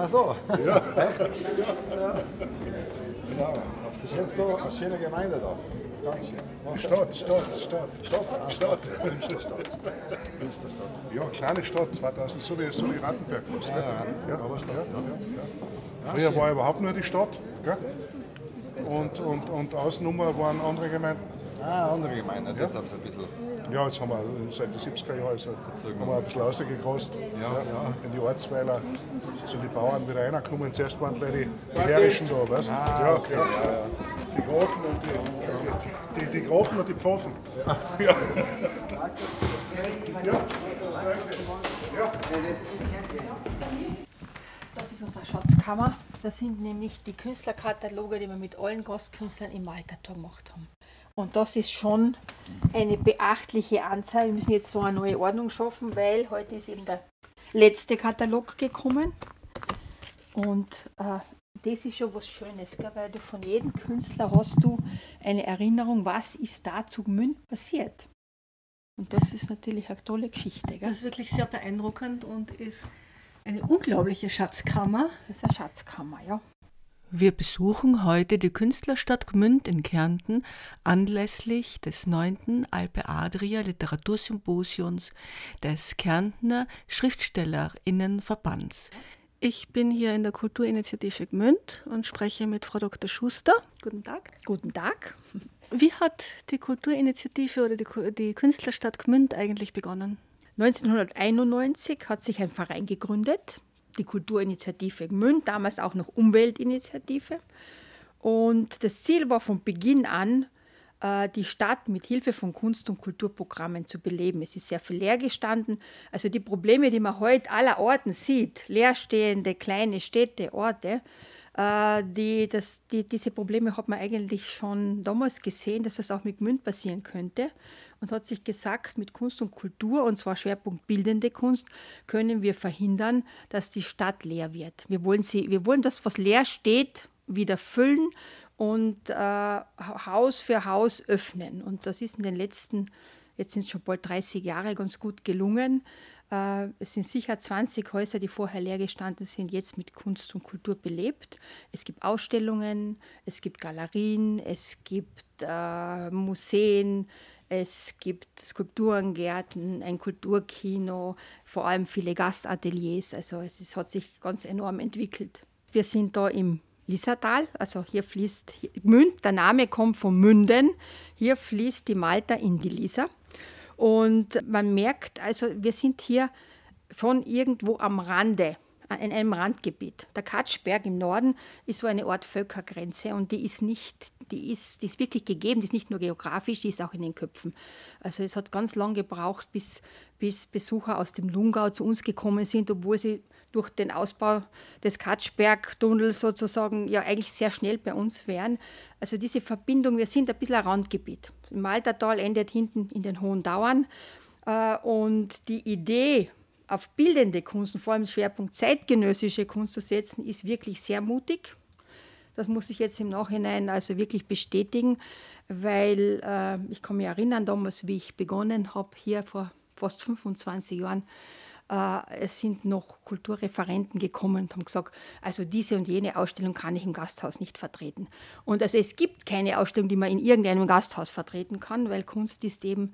Ach so. Ja. Echt? Ja. ja. Das ist jetzt da eine schöne Gemeinde da. Ganz Stadt, Stadt, Stadt. Stadt, ah, Stadt. Münsterstadt. Ja, kleine Stadt, 2000, so wie, so wie Rattenberg fast. gell? ja, aber Stadt, ja. ja. Früher war überhaupt nur die Stadt. Gell? Und, und, und Außennummer waren andere Gemeinden. Ah, andere Gemeinde. Jetzt haben sie ein bisschen. Ja, jetzt haben wir seit den 70er Jahren also, haben wir ein bisschen rausgekrost. Ja, ja. In die Ortsweiler sind die Bauern wieder reingekommen. Zuerst waren gleich die, die Herrischen da, weißt du? Ah, ja, okay, ja. ja, ja. Die Grafen und die, die, die, die Grafen und die Pfaffen. Ja. ja. Das ist unsere Schatzkammer. Das sind nämlich die Künstlerkataloge, die wir mit allen Gastkünstlern im Altertor gemacht haben. Und das ist schon eine beachtliche Anzahl. Wir müssen jetzt so eine neue Ordnung schaffen, weil heute ist eben der letzte Katalog gekommen. Und äh, das ist schon was Schönes, gell? weil du von jedem Künstler hast du eine Erinnerung, was ist da zu Gmünd passiert. Und das ist natürlich eine tolle Geschichte. Gell? Das ist wirklich sehr beeindruckend und ist eine unglaubliche Schatzkammer. Das ist eine Schatzkammer, ja. Wir besuchen heute die Künstlerstadt Gmünd in Kärnten anlässlich des 9. Alpe Adria Literatursymposions des Kärntner Schriftstellerinnenverbands. Ich bin hier in der Kulturinitiative Gmünd und spreche mit Frau Dr. Schuster. Guten Tag. Guten Tag. Wie hat die Kulturinitiative oder die, die Künstlerstadt Gmünd eigentlich begonnen? 1991 hat sich ein Verein gegründet, die Kulturinitiative Gmünd, damals auch noch Umweltinitiative. Und das Ziel war von Beginn an, äh, die Stadt mit Hilfe von Kunst- und Kulturprogrammen zu beleben. Es ist sehr viel leer gestanden. Also die Probleme, die man heute aller Orten sieht, leerstehende kleine Städte, Orte, äh, die, das, die, diese Probleme hat man eigentlich schon damals gesehen, dass das auch mit Gmünd passieren könnte und hat sich gesagt, mit Kunst und Kultur, und zwar Schwerpunkt bildende Kunst, können wir verhindern, dass die Stadt leer wird. Wir wollen, sie, wir wollen das, was leer steht, wieder füllen und äh, Haus für Haus öffnen. Und das ist in den letzten, jetzt sind es schon bald 30 Jahre, ganz gut gelungen. Äh, es sind sicher 20 Häuser, die vorher leer gestanden sind, jetzt mit Kunst und Kultur belebt. Es gibt Ausstellungen, es gibt Galerien, es gibt äh, Museen, es gibt Skulpturengärten, ein Kulturkino, vor allem viele Gastateliers. Also es ist, hat sich ganz enorm entwickelt. Wir sind da im Lissatal, also hier fließt Münd, der Name kommt vom Münden. Hier fließt die Malta in die Lisa. Und man merkt, also wir sind hier von irgendwo am Rande in einem Randgebiet. Der Katschberg im Norden ist so eine Art Völkergrenze und die ist nicht, die ist, die ist wirklich gegeben, die ist nicht nur geografisch, die ist auch in den Köpfen. Also es hat ganz lange gebraucht, bis, bis Besucher aus dem Lungau zu uns gekommen sind, obwohl sie durch den Ausbau des Katschberg-Tunnels sozusagen ja eigentlich sehr schnell bei uns wären. Also diese Verbindung, wir sind ein bisschen ein Randgebiet. Im Maltertal endet hinten in den Hohen Dauern. Äh, und die Idee, auf bildende Kunst und vor allem Schwerpunkt zeitgenössische Kunst zu setzen, ist wirklich sehr mutig. Das muss ich jetzt im Nachhinein also wirklich bestätigen, weil äh, ich kann mich erinnern, damals, wie ich begonnen habe, hier vor fast 25 Jahren, äh, es sind noch Kulturreferenten gekommen und haben gesagt, also diese und jene Ausstellung kann ich im Gasthaus nicht vertreten. Und also es gibt keine Ausstellung, die man in irgendeinem Gasthaus vertreten kann, weil Kunst ist eben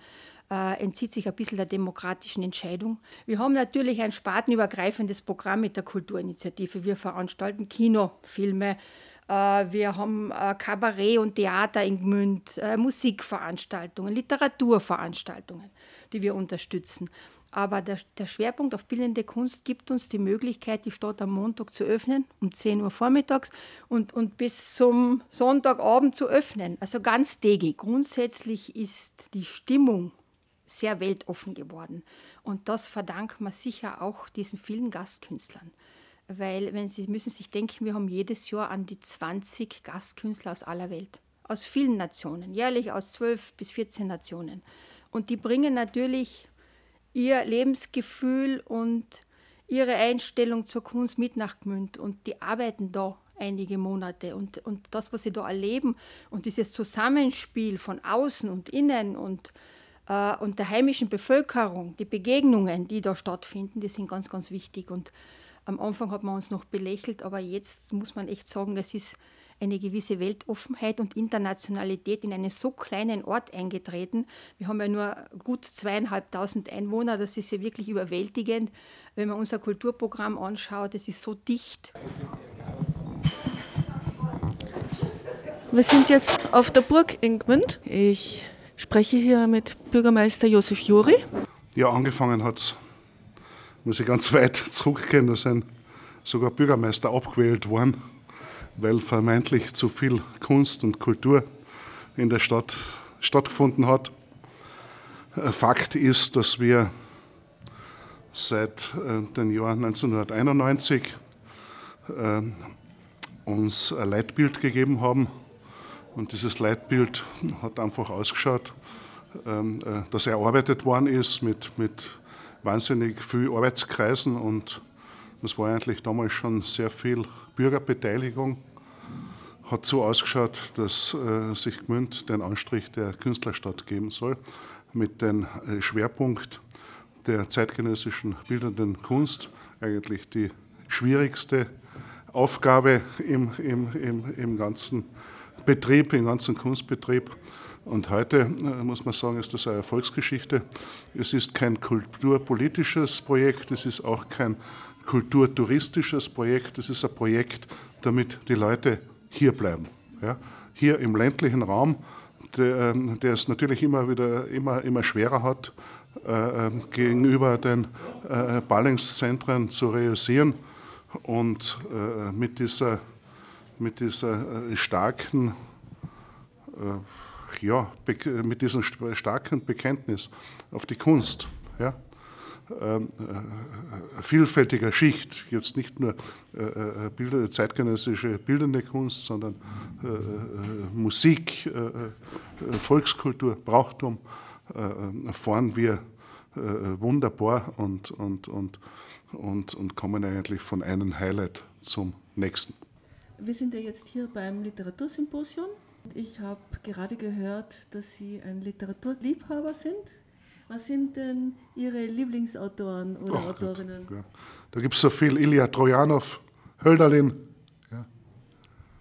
äh, entzieht sich ein bisschen der demokratischen Entscheidung. Wir haben natürlich ein spartenübergreifendes Programm mit der Kulturinitiative. Wir veranstalten Kinofilme, äh, wir haben äh, Kabarett und Theater in Gmünd, äh, Musikveranstaltungen, Literaturveranstaltungen, die wir unterstützen. Aber der, der, Schwerpunkt auf bildende Kunst gibt uns die Möglichkeit, die Stadt am Montag zu öffnen, um 10 Uhr vormittags und, und bis zum Sonntagabend zu öffnen. Also ganz tägig. Grundsätzlich ist die Stimmung sehr weltoffen geworden. Und das verdankt man sicher auch diesen vielen Gastkünstlern. weil wenn Sie müssen sich denken, wir haben jedes Jahr an die 20 Gastkünstler aus aller Welt, aus vielen Nationen, jährlich aus 12 bis 14 Nationen. Und die bringen natürlich ihr Lebensgefühl und ihre Einstellung zur Kunst mit nach Gmünd und die arbeiten da einige Monate und, und das, was sie da erleben und dieses Zusammenspiel von außen und innen und, äh, und der heimischen Bevölkerung, die Begegnungen, die da stattfinden, die sind ganz, ganz wichtig und am Anfang hat man uns noch belächelt, aber jetzt muss man echt sagen, es ist eine gewisse Weltoffenheit und Internationalität in einen so kleinen Ort eingetreten. Wir haben ja nur gut zweieinhalbtausend Einwohner, das ist ja wirklich überwältigend. Wenn man unser Kulturprogramm anschaut, es ist so dicht. Wir sind jetzt auf der Burg Ingmund. Ich spreche hier mit Bürgermeister Josef Juri. Ja, angefangen hat es, muss ich ganz weit zurückgehen, da sind sogar Bürgermeister abgewählt worden weil vermeintlich zu viel Kunst und Kultur in der Stadt stattgefunden hat. Fakt ist, dass wir seit äh, dem Jahr 1991 äh, uns ein Leitbild gegeben haben. Und dieses Leitbild hat einfach ausgeschaut, ähm, äh, dass erarbeitet worden ist mit, mit wahnsinnig viel Arbeitskreisen und das war eigentlich damals schon sehr viel Bürgerbeteiligung. Hat so ausgeschaut, dass äh, sich Gmünd den Anstrich der Künstlerstadt geben soll, mit dem äh, Schwerpunkt der zeitgenössischen bildenden Kunst, eigentlich die schwierigste Aufgabe im, im, im, im ganzen Betrieb, im ganzen Kunstbetrieb. Und heute äh, muss man sagen, ist das eine Erfolgsgeschichte. Es ist kein kulturpolitisches Projekt, es ist auch kein kulturtouristisches Projekt. Das ist ein Projekt, damit die Leute hier bleiben. Ja? Hier im ländlichen Raum, der, ähm, der, es natürlich immer wieder immer, immer schwerer hat, äh, ähm, gegenüber den äh, Ballungszentren zu realisieren. Und äh, mit dieser, mit dieser äh, starken äh, ja, mit diesem starken Bekenntnis auf die Kunst, ja, ähm, äh, vielfältiger Schicht, jetzt nicht nur äh, zeitgenössische bildende Kunst, sondern Musik, Volkskultur, Brauchtum, fahren wir wunderbar und, und, und, und, und kommen eigentlich von einem Highlight zum nächsten. Wir sind ja jetzt hier beim Literatursymposium. Ich habe gerade gehört, dass Sie ein Literaturliebhaber sind. Was sind denn Ihre Lieblingsautoren oder Ach Autorinnen? Gott, ja. Da gibt es so viel: Ilya Trojanow, Hölderlin. Ja.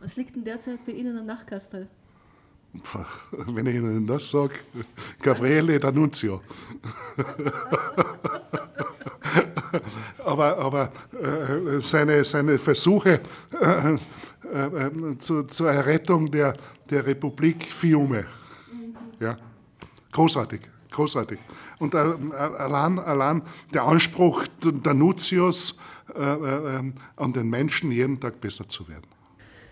Was liegt denn derzeit bei Ihnen am Nachtkastel? Wenn ich Ihnen das sage, Gabriele D'Annunzio. aber aber äh, seine, seine Versuche äh, äh, zu, zur Errettung der, der Republik Fiume. Ja, großartig großartig. Und allein, allein der Anspruch der Nutius, äh, äh, an den Menschen jeden Tag besser zu werden.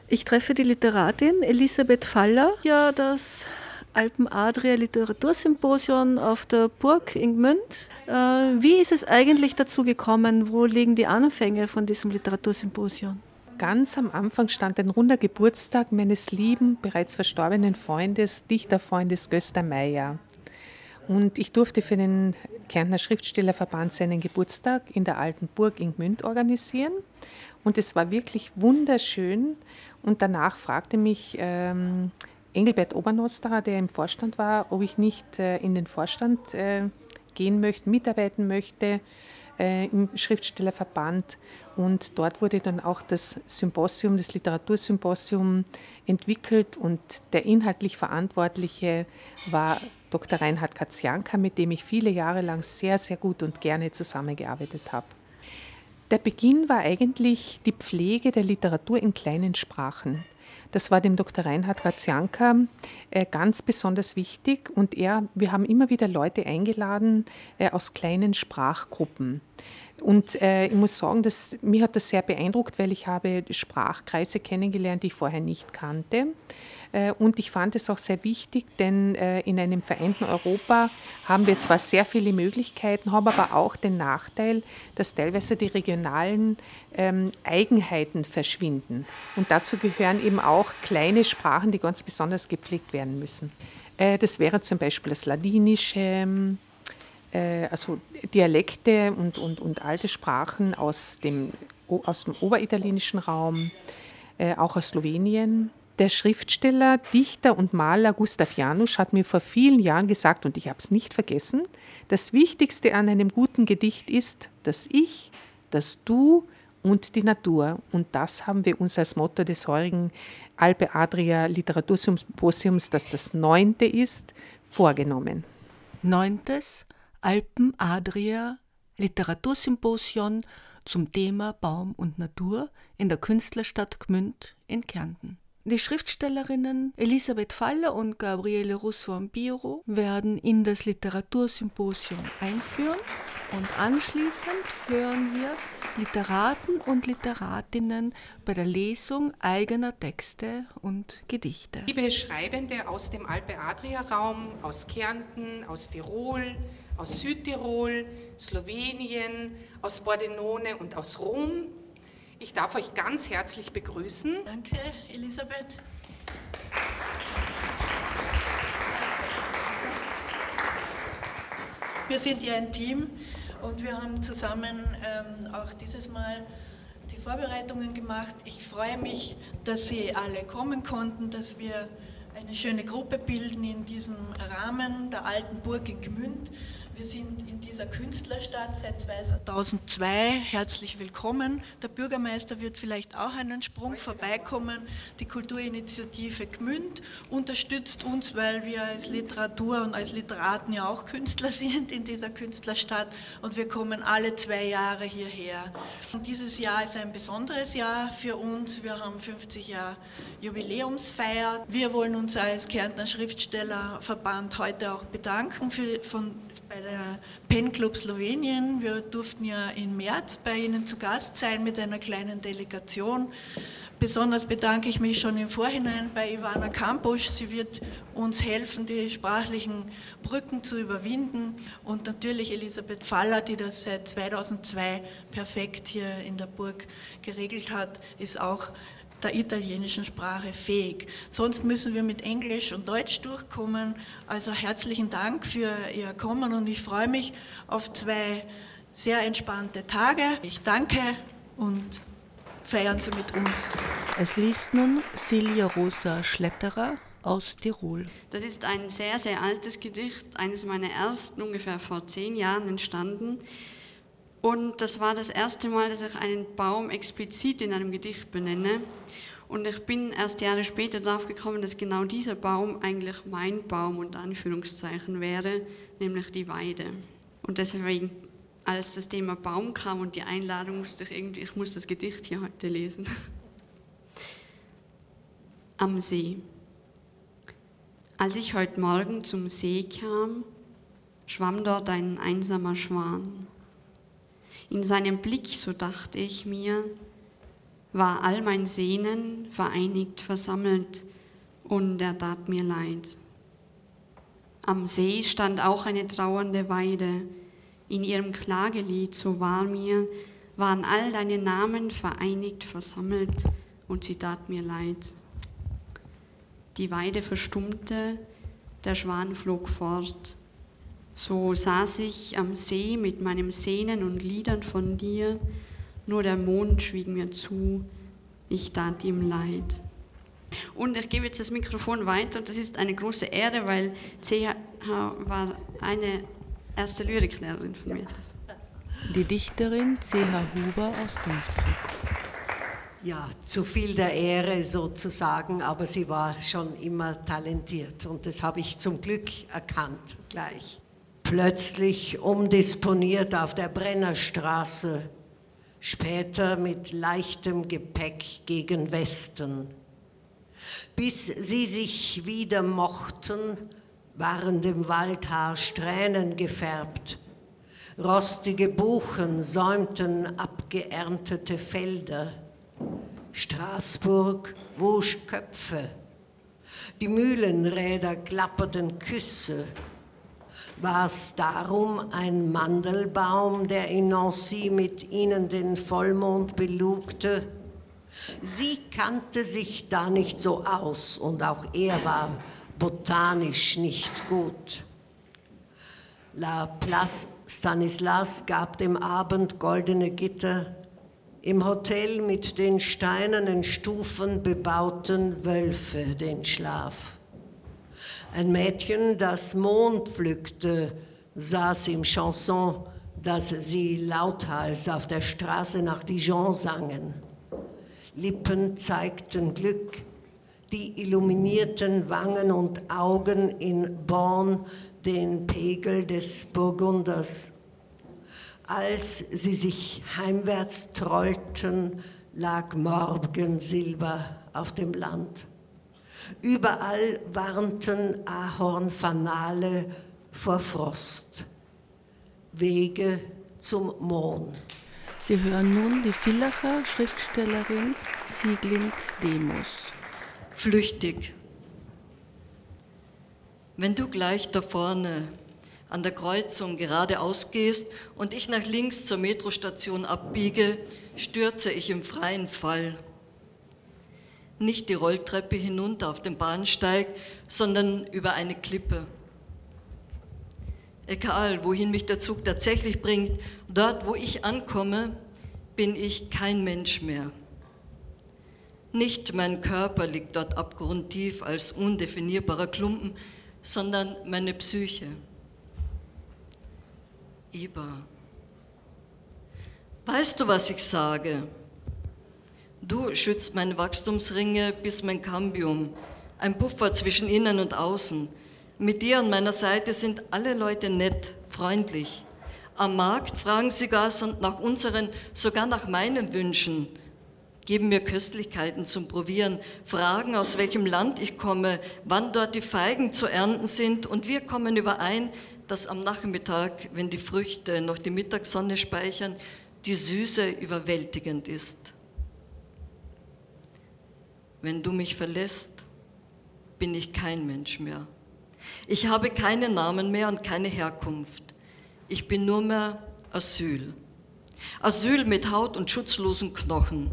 Ich treffe die Literatin Elisabeth Faller, ja das Alpen-Adria Literatursymposium auf der Burg in Gmünd. Äh, wie ist es eigentlich dazu gekommen? Wo liegen die Anfänge von diesem Literatursymposium? Ganz am Anfang stand ein runder Geburtstag meines lieben, bereits verstorbenen Freundes, Dichterfreundes Göster Meyer. Und ich durfte für den Kärntner Schriftstellerverband seinen Geburtstag in der alten Burg in Gmünd organisieren. Und es war wirklich wunderschön. Und danach fragte mich ähm, Engelbert Obernosterer, der im Vorstand war, ob ich nicht äh, in den Vorstand äh, gehen möchte, mitarbeiten möchte äh, im Schriftstellerverband. Und dort wurde dann auch das Symposium, das Literatursymposium entwickelt und der inhaltlich Verantwortliche war Dr. Reinhard Katzianka, mit dem ich viele Jahre lang sehr, sehr gut und gerne zusammengearbeitet habe. Der Beginn war eigentlich die Pflege der Literatur in kleinen Sprachen. Das war dem Dr. Reinhard Katzianka äh, ganz besonders wichtig und er, wir haben immer wieder Leute eingeladen äh, aus kleinen Sprachgruppen. Und äh, ich muss sagen, dass, mich hat das sehr beeindruckt, weil ich habe Sprachkreise kennengelernt, die ich vorher nicht kannte. Äh, und ich fand es auch sehr wichtig, denn äh, in einem vereinten Europa haben wir zwar sehr viele Möglichkeiten, haben aber auch den Nachteil, dass teilweise die regionalen ähm, Eigenheiten verschwinden. Und dazu gehören eben auch kleine Sprachen, die ganz besonders gepflegt werden müssen. Äh, das wäre zum Beispiel das Ladinische, also Dialekte und, und, und alte Sprachen aus dem, aus dem oberitalienischen Raum, auch aus Slowenien, der Schriftsteller, Dichter und Maler Gustav Janusz hat mir vor vielen Jahren gesagt, und ich habe es nicht vergessen, das Wichtigste an einem guten Gedicht ist das Ich, das Du und die Natur. Und das haben wir uns als Motto des heurigen Alpe Adria Literatursymposiums, das das neunte ist, vorgenommen. Neuntes Alpen Adria Literatursymposion zum Thema Baum und Natur in der Künstlerstadt Gmünd in Kärnten. Die Schriftstellerinnen Elisabeth Faller und Gabriele Russo-Ambiro werden in das Literatursymposium einführen und anschließend hören wir Literaten und Literatinnen bei der Lesung eigener Texte und Gedichte. Liebe Schreibende aus dem Alpe-Adria-Raum, aus Kärnten, aus Tirol, aus Südtirol, Slowenien, aus Bordenone und aus Rom, ich darf euch ganz herzlich begrüßen. Danke, Elisabeth. Wir sind ja ein Team und wir haben zusammen ähm, auch dieses Mal die Vorbereitungen gemacht. Ich freue mich, dass Sie alle kommen konnten, dass wir eine schöne Gruppe bilden in diesem Rahmen der alten Burg in Gmünd. Wir sind in dieser Künstlerstadt seit 2002. Herzlich willkommen. Der Bürgermeister wird vielleicht auch einen Sprung vorbeikommen. Die Kulturinitiative Gmünd unterstützt uns, weil wir als Literatur und als Literaten ja auch Künstler sind in dieser Künstlerstadt und wir kommen alle zwei Jahre hierher. Und dieses Jahr ist ein besonderes Jahr für uns. Wir haben 50 Jahre Jubiläumsfeier. Wir wollen uns als Kärntner Schriftstellerverband heute auch bedanken für, von, bei der Pen Club Slowenien. Wir durften ja im März bei Ihnen zu Gast sein mit einer kleinen Delegation. Besonders bedanke ich mich schon im Vorhinein bei Ivana Kampusch. Sie wird uns helfen, die sprachlichen Brücken zu überwinden. Und natürlich Elisabeth Faller, die das seit 2002 perfekt hier in der Burg geregelt hat, ist auch der italienischen Sprache fähig. Sonst müssen wir mit Englisch und Deutsch durchkommen. Also herzlichen Dank für Ihr Kommen und ich freue mich auf zwei sehr entspannte Tage. Ich danke und feiern Sie mit uns. Es liest nun Silja Rosa Schletterer aus Tirol. Das ist ein sehr, sehr altes Gedicht, eines meiner ersten, ungefähr vor zehn Jahren entstanden. Und das war das erste Mal, dass ich einen Baum explizit in einem Gedicht benenne. Und ich bin erst Jahre später darauf gekommen, dass genau dieser Baum eigentlich mein Baum unter Anführungszeichen wäre, nämlich die Weide. Und deswegen, als das Thema Baum kam und die Einladung, musste ich irgendwie, ich muss das Gedicht hier heute lesen. Am See. Als ich heute Morgen zum See kam, schwamm dort ein einsamer Schwan. In seinem Blick, so dachte ich mir, war all mein Sehnen vereinigt, versammelt und er tat mir leid. Am See stand auch eine trauernde Weide. In ihrem Klagelied, so war mir, waren all deine Namen vereinigt, versammelt und sie tat mir leid. Die Weide verstummte, der Schwan flog fort. So saß ich am See mit meinem Sehnen und Liedern von dir, nur der Mond schwieg mir zu, ich tat ihm leid. Und ich gebe jetzt das Mikrofon weiter und das ist eine große Ehre, weil CH war eine erste Lyriklehrerin von mir. Die Dichterin CH Huber aus Innsbruck. Ja, zu viel der Ehre sozusagen, aber sie war schon immer talentiert und das habe ich zum Glück erkannt gleich plötzlich umdisponiert auf der Brennerstraße, später mit leichtem Gepäck gegen Westen. Bis sie sich wieder mochten, waren dem Waldhaar Strähnen gefärbt, Rostige Buchen säumten abgeerntete Felder. Straßburg wusch Köpfe. Die Mühlenräder klapperten Küsse. War's darum ein Mandelbaum, der in Nancy mit ihnen den Vollmond belugte? Sie kannte sich da nicht so aus und auch er war botanisch nicht gut. La Place Stanislas gab dem Abend goldene Gitter, im Hotel mit den steinernen Stufen bebauten Wölfe den Schlaf. Ein Mädchen, das Mond pflückte, saß im Chanson, das sie lauthals auf der Straße nach Dijon sangen. Lippen zeigten Glück, die illuminierten Wangen und Augen in Born den Pegel des Burgunders. Als sie sich heimwärts trollten, lag Morgensilber auf dem Land. Überall warnten Ahornfanale vor Frost. Wege zum Mond. Sie hören nun die Villacher Schriftstellerin Sieglind Demus. Flüchtig. Wenn du gleich da vorne an der Kreuzung geradeaus gehst und ich nach links zur Metrostation abbiege, stürze ich im freien Fall. Nicht die Rolltreppe hinunter auf den Bahnsteig, sondern über eine Klippe. Egal, wohin mich der Zug tatsächlich bringt, dort, wo ich ankomme, bin ich kein Mensch mehr. Nicht mein Körper liegt dort abgrundtief als undefinierbarer Klumpen, sondern meine Psyche. Iba, weißt du, was ich sage? Du schützt meine Wachstumsringe bis mein Cambium, ein Puffer zwischen innen und außen. Mit dir an meiner Seite sind alle Leute nett, freundlich. Am Markt fragen sie und nach unseren, sogar nach meinen Wünschen geben mir Köstlichkeiten zum Probieren, fragen, aus welchem Land ich komme, wann dort die Feigen zu ernten sind und wir kommen überein, dass am Nachmittag, wenn die Früchte noch die Mittagssonne speichern, die Süße überwältigend ist. Wenn du mich verlässt, bin ich kein Mensch mehr. Ich habe keinen Namen mehr und keine Herkunft. Ich bin nur mehr Asyl. Asyl mit Haut und schutzlosen Knochen.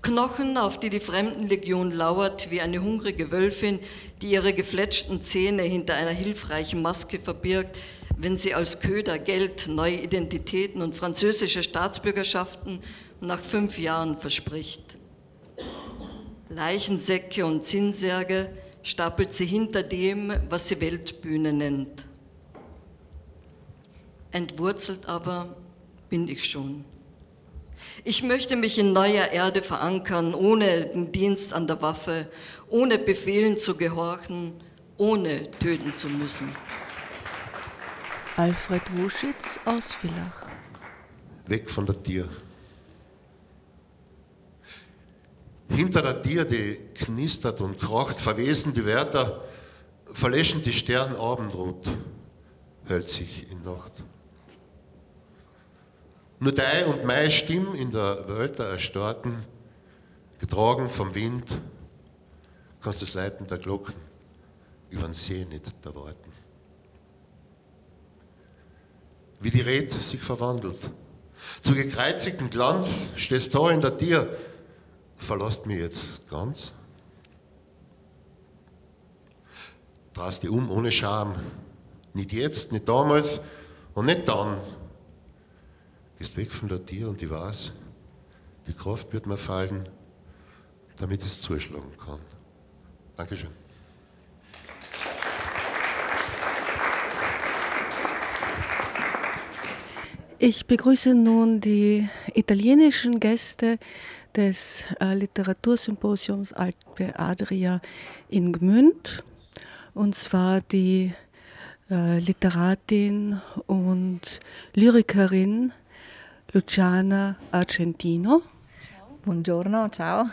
Knochen, auf die die Fremdenlegion lauert wie eine hungrige Wölfin, die ihre gefletschten Zähne hinter einer hilfreichen Maske verbirgt, wenn sie als Köder Geld, neue Identitäten und französische Staatsbürgerschaften nach fünf Jahren verspricht. Leichensäcke und Zinnsärge stapelt sie hinter dem, was sie Weltbühne nennt. Entwurzelt aber bin ich schon. Ich möchte mich in neuer Erde verankern, ohne den Dienst an der Waffe, ohne Befehlen zu gehorchen, ohne töten zu müssen. Alfred Wuschitz aus Villach. Weg von der Tier. Hinter der Tier, die knistert und krocht, verwesen die Wärter, verlöschen die Stern Abendrot, hält sich in Nacht. Nur dein und meine Stimme in der Welt Erstarrten, getragen vom Wind, kannst das Leiten der Glocken über den See nicht erwarten. Wie die Red sich verwandelt. Zu gekreuzigtem Glanz stehst da in der Tier, verlasst mich jetzt ganz. Drehst dich um ohne Scham. Nicht jetzt, nicht damals und nicht dann gehst weg von der Tier und ich weiß, die Kraft wird mir fallen, damit es zuschlagen kann. Dankeschön. Ich begrüße nun die italienischen Gäste des äh, Literatursymposiums Alpe Adria in Gmünd, und zwar die äh, Literatin und Lyrikerin Luciana Argentino. Buongiorno, ciao.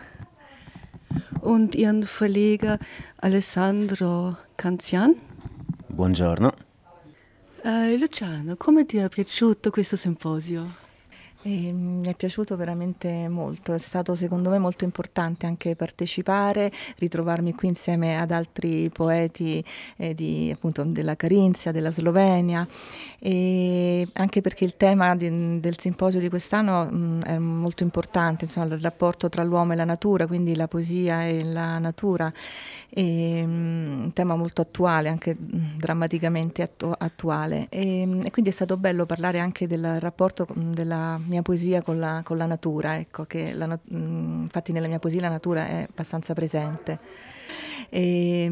Und ihren Verleger Alessandro Canzian. Buongiorno. Uh, Luciano, come ti è piaciuto questo simposio? E mi è piaciuto veramente molto, è stato secondo me molto importante anche partecipare, ritrovarmi qui insieme ad altri poeti eh, di, appunto, della Carinzia, della Slovenia, e anche perché il tema di, del simposio di quest'anno mh, è molto importante, insomma, il rapporto tra l'uomo e la natura, quindi la poesia e la natura, è un tema molto attuale, anche mh, drammaticamente attu- attuale. E, e, quindi è stato bello parlare anche del rapporto della mia poesia con la, con la natura, ecco, che la, infatti nella mia poesia la natura è abbastanza presente. E,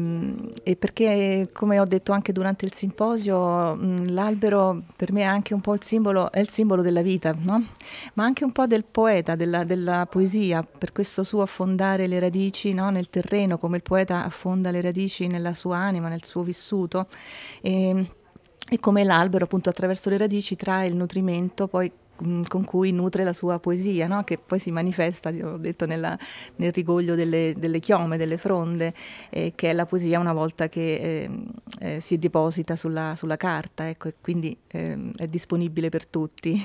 e, perché, come ho detto anche durante il simposio, l'albero per me è anche un po' il simbolo, il simbolo della vita, no? ma anche un po' del poeta, della, della poesia, per questo suo affondare le radici no? nel terreno, come il poeta affonda le radici nella sua anima, nel suo vissuto. E, e come l'albero appunto attraverso le radici trae il nutrimento poi Mm, con cui nutre la sua poesia, no? che poi si manifesta, ho detto, nella, nel rigoglio delle, delle, chiome, delle fronde, eh, che è la poesia una volta che eh, eh, si deposita sulla, sulla carta, ecco, e quindi ehm, è disponibile per tutti.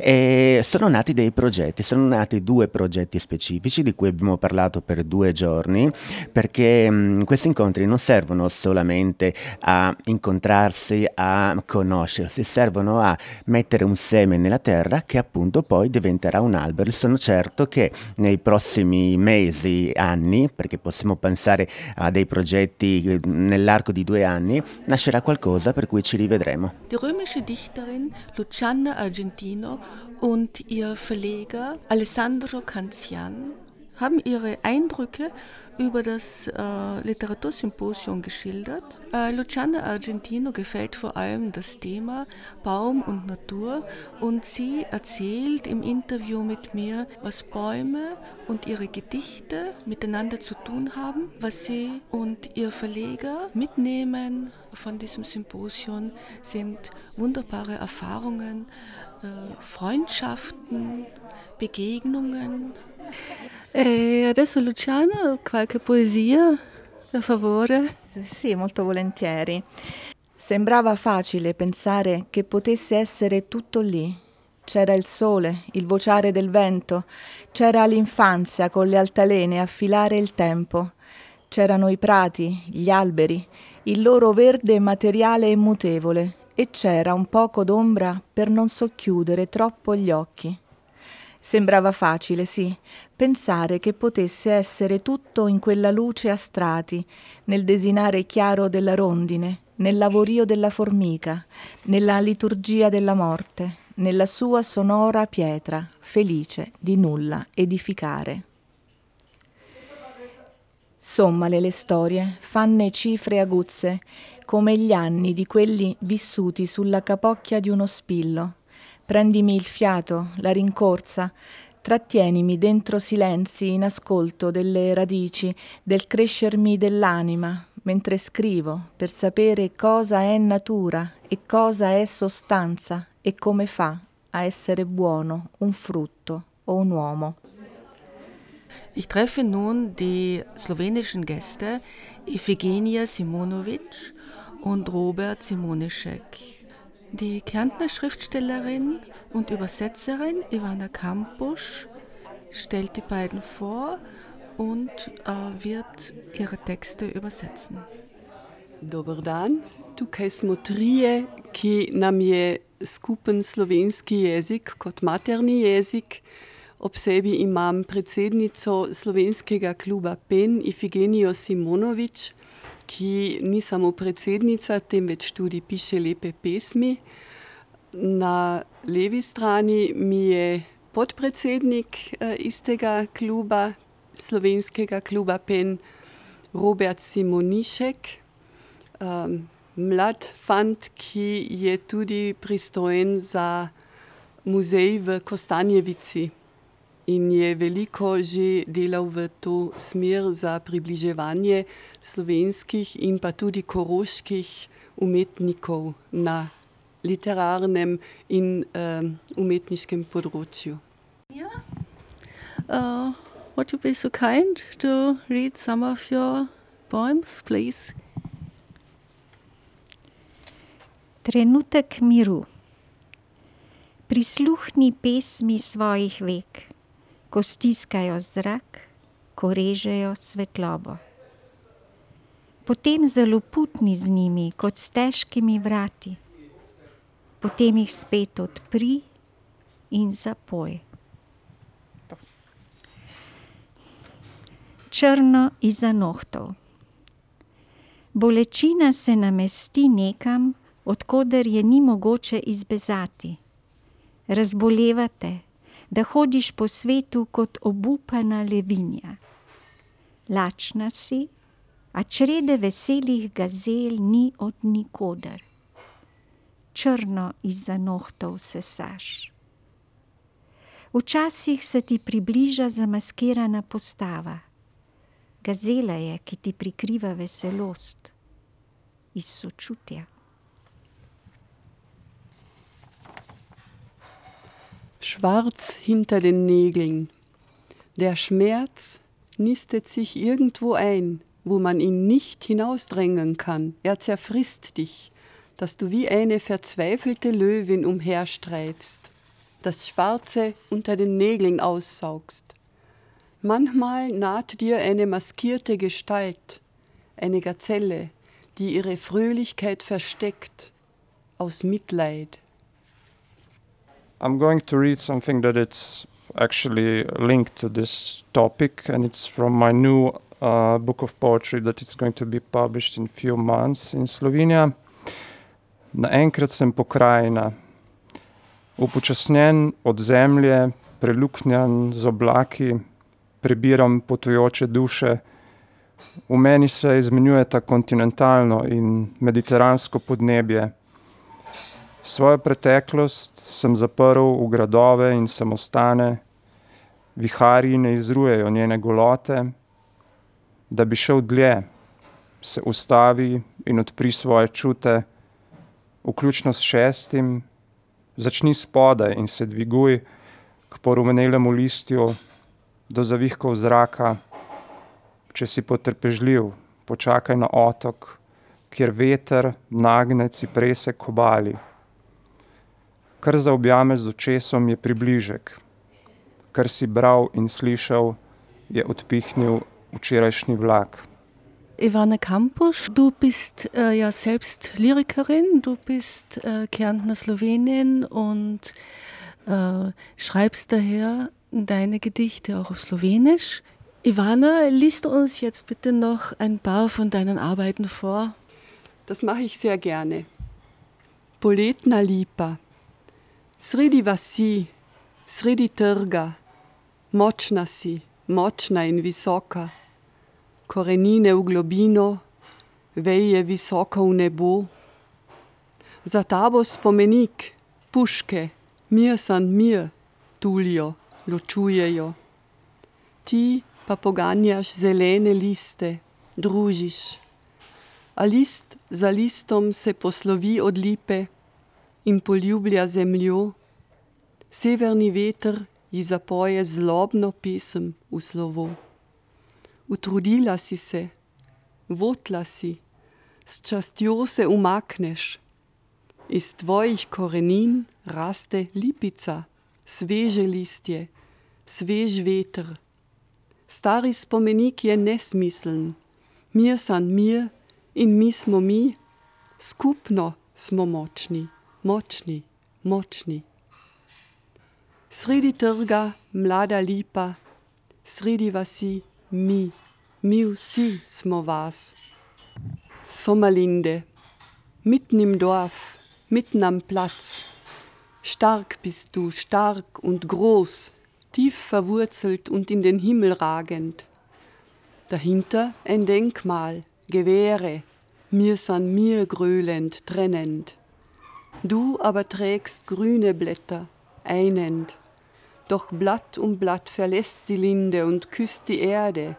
E sono nati dei progetti, sono nati due progetti specifici di cui abbiamo parlato per due giorni, perché mh, questi incontri non servono solamente a incontrarsi, a conoscersi, servono a mettere un seme nella terra che appunto poi diventerà un albero. Sono certo che nei prossimi mesi, anni, perché possiamo pensare a dei progetti nell'arco di due anni, nascerà qualcosa per cui ci rivedremo. Die römische Dichterin Luciana Argentino und ihr Verleger Alessandro Canzian haben ihre Eindrücke über das äh, Literatursymposium geschildert. Äh, Luciana Argentino gefällt vor allem das Thema Baum und Natur und sie erzählt im Interview mit mir, was Bäume und ihre Gedichte miteinander zu tun haben, was sie und ihr Verleger mitnehmen von diesem Symposium sind wunderbare Erfahrungen, Freundschaften, Begegnungen. E adesso Luciano, qualche poesia, per favore? Sì, molto volentieri. Sembrava facile pensare che potesse essere tutto lì. C'era il sole, il vociare del vento, c'era l'infanzia con le altalene a filare il tempo. C'erano i prati, gli alberi, il loro verde materiale e mutevole, e c'era un poco d'ombra per non socchiudere troppo gli occhi. Sembrava facile, sì, pensare che potesse essere tutto in quella luce a strati, nel desinare chiaro della rondine, nel lavorio della formica, nella liturgia della morte, nella sua sonora pietra, felice di nulla edificare. Sommale le storie, fanne cifre aguzze, come gli anni di quelli vissuti sulla capocchia di uno spillo. Prendimi il fiato, la rincorsa, trattienimi dentro silenzi in ascolto delle radici, del crescermi dell'anima, mentre scrivo per sapere cosa è natura e cosa è sostanza e come fa a essere buono un frutto o un uomo. Ich treffe nun die slowenischen Gäste Ifigenia Simonovic und Robert Simonischek. Die Kärntner Schriftstellerin und Übersetzerin Ivana Kampusch stellt die beiden vor und äh, wird ihre Texte übersetzen. Dobar dan, tukaj smo trije, ki nam je skupen slovenski jezik kot materni jezik. Ob sebi imam predsednico slovenskega kluba PEN Ifigenijo Simonovič, ki ni samo predsednica, temveč tudi piše lepe pesmi. Na levi strani mi je podpredsednik eh, istega kluba, slovenskega kluba PEN, Robert Simonišek, um, mlad fant, ki je tudi pristojen za muzej v Kostanjevici in je veliko že delal v to smer za približevanje slovenskih in pa tudi koroških umetnikov na literarnem in um, umetniškem področju. Yeah. Uh, would you be so kind to read some of your poems, please? Trenutek miru. Prisluhni pesmi svojih vek, ko stiskajo zrak, ko režejo svetlobo. Potem zelo putni z njimi, kot s težkimi vrati. Potem jih spet odpri in zapoj. Črno iza nohtov. Bolečina se namesti nekam, odkuder je ni mogoče izbezati. Razboleva te, da hodiš po svetu kot obupana levinja. Lačna si, a črede veselih gazel ni od nikoder. Črno iza nohtov sesaš. Včasih se ti približa zamaskirana postava. Gazela je, ki ti prikriva veselost iz sočutja. Schwarz hinter den Nägeln. Der Schmerz nistet sich irgendwo ein, wo man ihn nicht hinausdrängen kann. Er zerfrisst dich, dass du wie eine verzweifelte Löwin umherstreifst, das Schwarze unter den Nägeln aussaugst. Manchmal naht dir eine maskierte Gestalt, eine Gazelle, die ihre Fröhlichkeit versteckt, aus Mitleid. I'm going to read something that it's actually linked to this topic, and it's from my new uh, book of poetry that is going to be published in few months in Slovenia. Naenkrat sem pokrajina, upočasnjen od zemlje, preluknjan z oblaki, prebiram potujoče duše. V meni se izmenjujeta kontinentalno in mediteransko podnebje. Svojo preteklost sem zaprl v gradove in samostane, viharji ne izrujejo njene golote, da bi šel dlje, se ustavi in odpri svoje čute, vključno s šestim, začni spodaj in se dviguj k porumenelemu listju do zavihkov zraka, če si potrpežljiv, počakaj na otok, kjer veter nagne ciprese kobali. Kar zaobjame z očesom je približek, kar si bral in slišal, je odpihnil včerajšnji vlak. Ivana Kampusch, du bist äh, ja selbst Lyrikerin, du bist äh, Kärntner Slowenin und äh, schreibst daher deine Gedichte auch auf Slowenisch. Ivana, liest du uns jetzt bitte noch ein paar von deinen Arbeiten vor? Das mache ich sehr gerne. Poletna lipa. Sredi vasi, sredi trga, močna si, močna in visoka. Korenine v globino, veje visoko v nebo. Za tabo spomenik, puške, mir san mir, tulijo, ločujejo. Ti pa poganjaš zelene liste, družiš. A list za listom se poslovi od lipe in poljublja zemljo. Severni veter ji zapoje zlobno pesem v slovo. Utrudila si se, votla si, s častjo se umakneš. Iz tvojih korenin raste lipica, sveže listje, svež veter. Stari spomenik je nesmiseln, mir san mir in mi smo mi, skupno smo močni, močni, močni. Sredi trga mlada lipa, sredi vasi mi, mi vsi smo vas. Sommerlinde, mitten im Dorf, mitten am Platz. Stark bist du, stark und groß, tief verwurzelt und in den Himmel ragend. Dahinter ein Denkmal, Gewehre, mir san mir gröhlend, trennend. Du aber trägst grüne Blätter, einend. Doch Blatt um Blatt verlässt die Linde und küsst die Erde.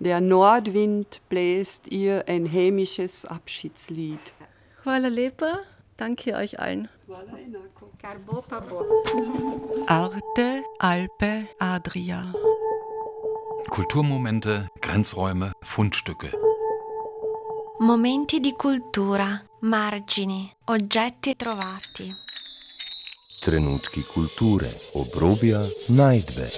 Der Nordwind bläst ihr ein hämisches Abschiedslied. Hvala lepa, danke euch allen. Arte, Alpe, Adria. Kulturmomente, Grenzräume, Fundstücke. Momenti di cultura, margini, oggetti trovati. Trenutki kulture, obrobja, najdbe.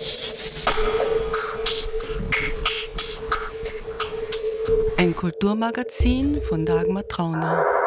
Ein Kulturmagazin von Dagmar Trauner.